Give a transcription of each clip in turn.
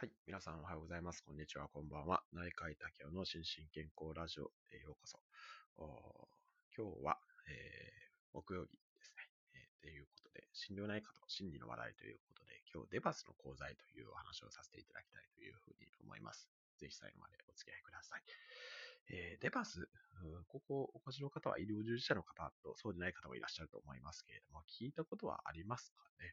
はい。皆さんおはようございます。こんにちは。こんばんは。内科医竹雄の心身健康ラジオへようこそ。今日は、えー、木曜日ですね。えー、ということで、心療内科と心理の話題ということで、今日デバスの講座というお話をさせていただきたいというふうに思います。ぜひ最後までお付き合いください。えー、デバス、ここお越しの方は医療従事者の方とそうでない方もいらっしゃると思いますけれども、聞いたことはありますかね？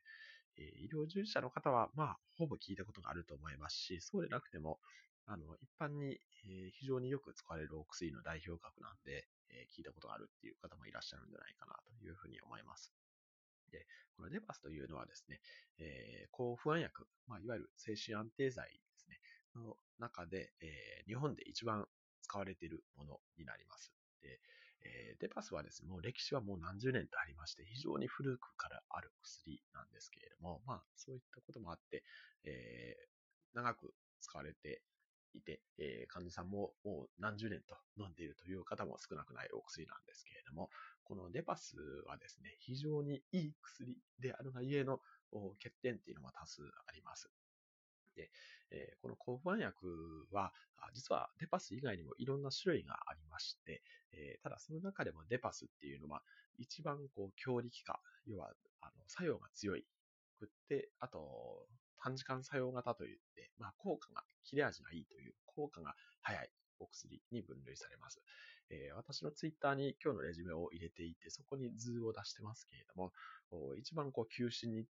え医療従事者の方は、まあ、ほぼ聞いたことがあると思いますし、そうでなくても、あの、一般に、え非常によく使われるお薬の代表格なんで、え聞いたことがあるっていう方もいらっしゃるんじゃないかなというふうに思います。で、このデパスというのはですね、えー、抗不安薬、まあ、いわゆる精神安定剤ですね、の中で、えー、日本で一番使われているものになります。で、えー、デパスはですね、もう歴史はもう何十年とありまして、非常に古くからある薬なんですけれども、まあ、そういったこともあって、えー、長く使われていて、えー、患者さんももう何十年と飲んでいるという方も少なくないお薬なんですけれども、このデパスはですね、非常にいい薬であるがゆえの欠点っていうのも多数あります。で、えー、この抗不安薬は、実はデパス以外にもいろんな種類がありまして、えー、ただその中でもデパスっていうのは、一番こう強力化、要はあの作用が強いくって、あと短時間作用型といって、まあ、効果が、切れ味がいいという、効果が早いお薬に分類されます。えー、私のツイッターに今日のレジュメを入れていて、そこに図を出してますけれども、一番こう急進に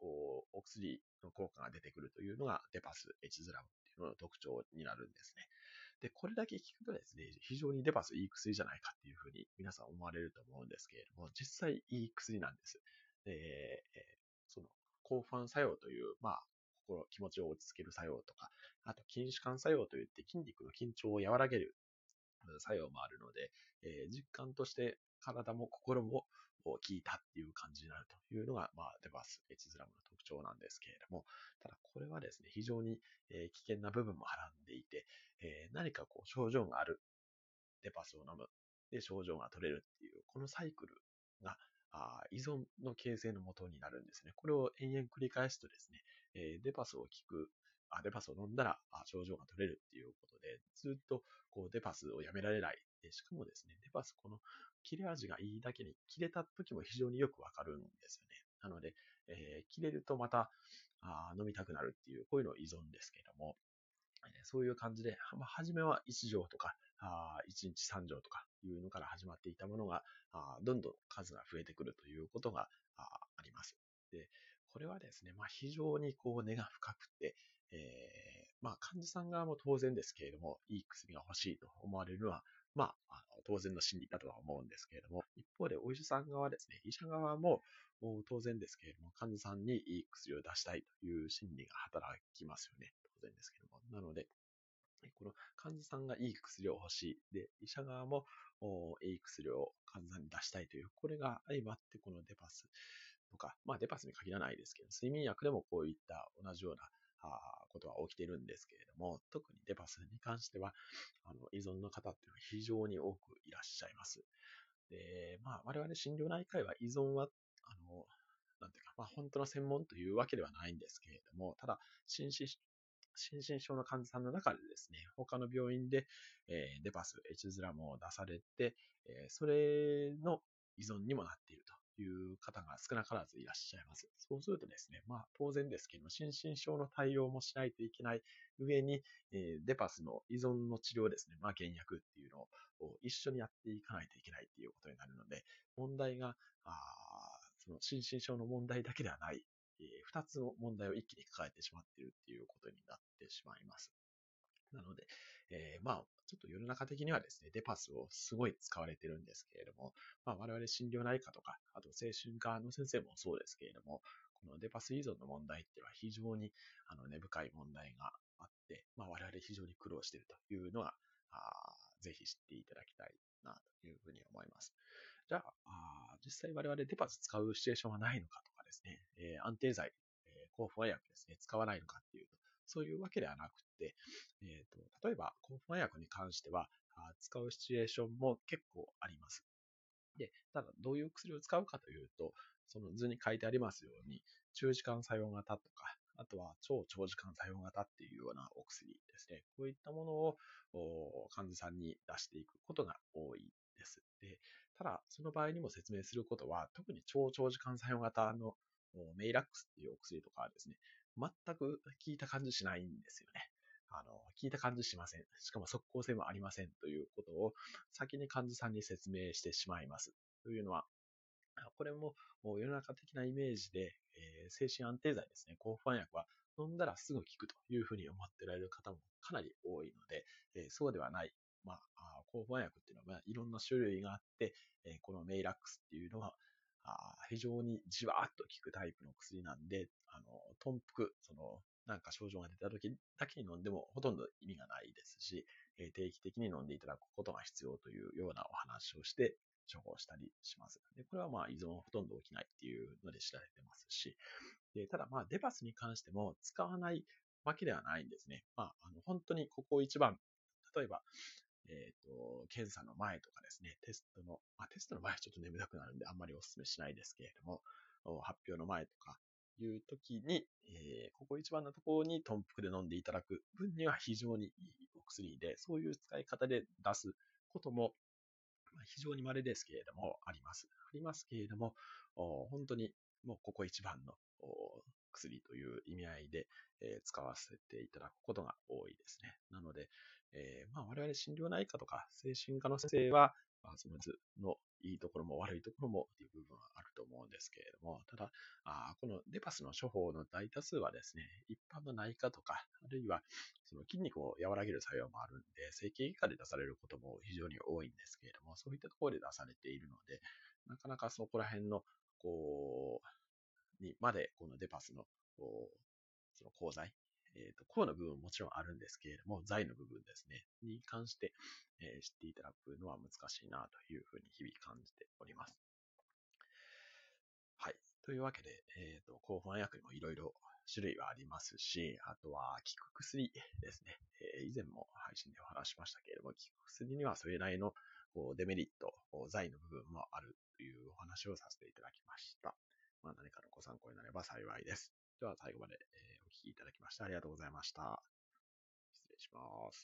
こうお薬の効果が出てくるというのがデパスエチズラムっていうのの特徴になるんですね。で、これだけ聞くとですね、非常にデパスいい薬じゃないかっていうふうに皆さん思われると思うんですけれども、実際いい薬なんです。で、え、その、抗ファン作用という、まあ、心、気持ちを落ち着ける作用とか、あと筋弛緩作用といって筋肉の緊張を和らげる作用もあるので、えー、実感として体も心も効いたっていう感じになるというのが、まあ、デバスエチズラムの特徴なんですけれども、ただこれはですね、非常に、危険な部分もはらんでいて、え何かこう症状があるデパスを飲む。で、症状が取れるっていう、このサイクルが、あ依存の形成のもとになるんですね。これを延々繰り返すとですね、えデパスを効く、あデパスを飲んだらあ症状が取れるっていうことで、ずっとこうデパスをやめられない。でしかもですね、デパスこの切れ味がいいだけに切れた時も非常によくわかるんですよね。なので、えー、切れるとまたあ飲みたくなるっていう、こういうの依存ですけれども、そういう感じで、まあ、初めは1錠とか、あ1日3錠とかいうのから始まっていたものが、あどんどん数が増えてくるということがああります。で、これはですね、まあ、非常にこう根が深くて、えー、まあ、患者さん側も当然ですけれども、いい薬が欲しいと思われるのは、まあ、あ当然の心理だとは思うんですけれども、一方でお医者さん側ですね、医者側も当然ですけれども、患者さんにいい薬を出したいという心理が働きますよね。当然ですけれども。なので、この患者さんがいい薬を欲しい。で、医者側もいい薬を患者さんに出したいという、これが相まってこのデパスとか、まあデパスに限らないですけど、睡眠薬でもこういった同じようなことは起きてるんですけれども、特にデパスに関しては、あの依存の方っていうのは非常に多くいらっしゃいます。で、まあ、我々診療内科医は依存は、あの、なんていうか、まあ、本当の専門というわけではないんですけれども、ただ、心身心身症の患者さんの中でですね、他の病院で、えー、デパス、エチズラムを出されて、えー、それの依存にもなっているという方が少なからずいらっしゃいます。そうするとですね、まあ当然ですけど、心身症の対応もしないといけない上に、えー、デパスの依存の治療ですね、まあ減薬っていうのを一緒にやっていかないといけないっていうことになるので、問題が、あその心身症の問題だけではない、えー、二つの問題を一気に抱えてしまっているっていうことになってしまいます。なので、えー、まあ、ちょっと世の中的にはですね、デパスをすごい使われてるんですけれども、まあ、我々診療内科とか、あと精神科の先生もそうですけれども、このデパス依存の問題っていうのは非常にあの根深い問題があって、まあ、我々非常に苦労しているというのは、あぜひ知っていただきたいなというふうに思います。じゃあ、あ実際我々デパス使うシチュエーションはないのかとかですね、えー、安定剤、えー、抗不安薬ですね、使わないのかっていうと、そういうわけではなくて、えーと、例えば、抗不安薬に関しては、使うシチュエーションも結構あります。で、ただ、どういう薬を使うかというと、その図に書いてありますように、中時間作用型とか、あとは超長時間作用型っていうようなお薬ですね。こういったものを患者さんに出していくことが多いです。でただ、その場合にも説明することは、特に超長時間作用型のメイラックスっていうお薬とかはですね、全く効いた感じしないんですよね。あの、効いた感じしません。しかも即効性もありませんということを先に患者さんに説明してしまいます。というのは、これも世の中的なイメージで、えー、精神安定剤ですね、抗不安薬は飲んだらすぐ効くというふうに思ってられる方もかなり多いので、えー、そうではない。まあ、抗不安薬っていうのは、まあいろんな種類があって、えー、このメイラックスっていうのは、非常にじわーっと効くタイプの薬なんで、あの、頓服、その、なんか症状が出た時だけに飲んでもほとんど意味がないですし、え定期的に飲んでいただくことが必要というようなお話をして処方したりします。で、これはまあ依存はほとんど起きないっていうので知られてますし、でただまあデバスに関しても使わないわけではないんですね。まあ、あの本当にここ一番、例えば、えっ、ー、と、検査の前とかですね、テストの、まあ、テストの前はちょっと眠たくなるんであんまりお勧めしないですけれども、発表の前とかいう時に、えー、ここ一番のところにトンプクで飲んでいただく分には非常にいいお薬で、そういう使い方で出すことも非常に稀ですけれども、あります。ありますけれども、本当にもうここ一番の薬という意味合いで、え使わせていただくことが多いですね。なので、えー、まあ、我々心療内科とか精神科の先生は、まあ、その図のいいところも悪いところもっていう部分はあると思うんですけれども、ただ、あこのデパスの処方の大多数はですね、一般の内科とか、あるいはその筋肉を和らげる作用もあるんで、整形外科で出されることも非常に多いんですけれども、そういったところで出されているので、なかなかそこら辺の、こう、にまでこのデパスの、その講座えっ、ー、と、コアの部分ももちろんあるんですけれども、財の部分ですね、に関して、えー、知っていただくのは難しいなというふうに日々感じております。はい。というわけで、えっ、ー、と、抗不安薬にもいろいろ種類はありますし、あとは効く薬ですね。え、以前も配信でお話しましたけれども、効く薬にはそれなりのデメリット、財の部分もあるというお話をさせていただきました。まあ、何かのご参考になれば幸いです。では最後まで、え、お聞きいただきましてありがとうございました。失礼します。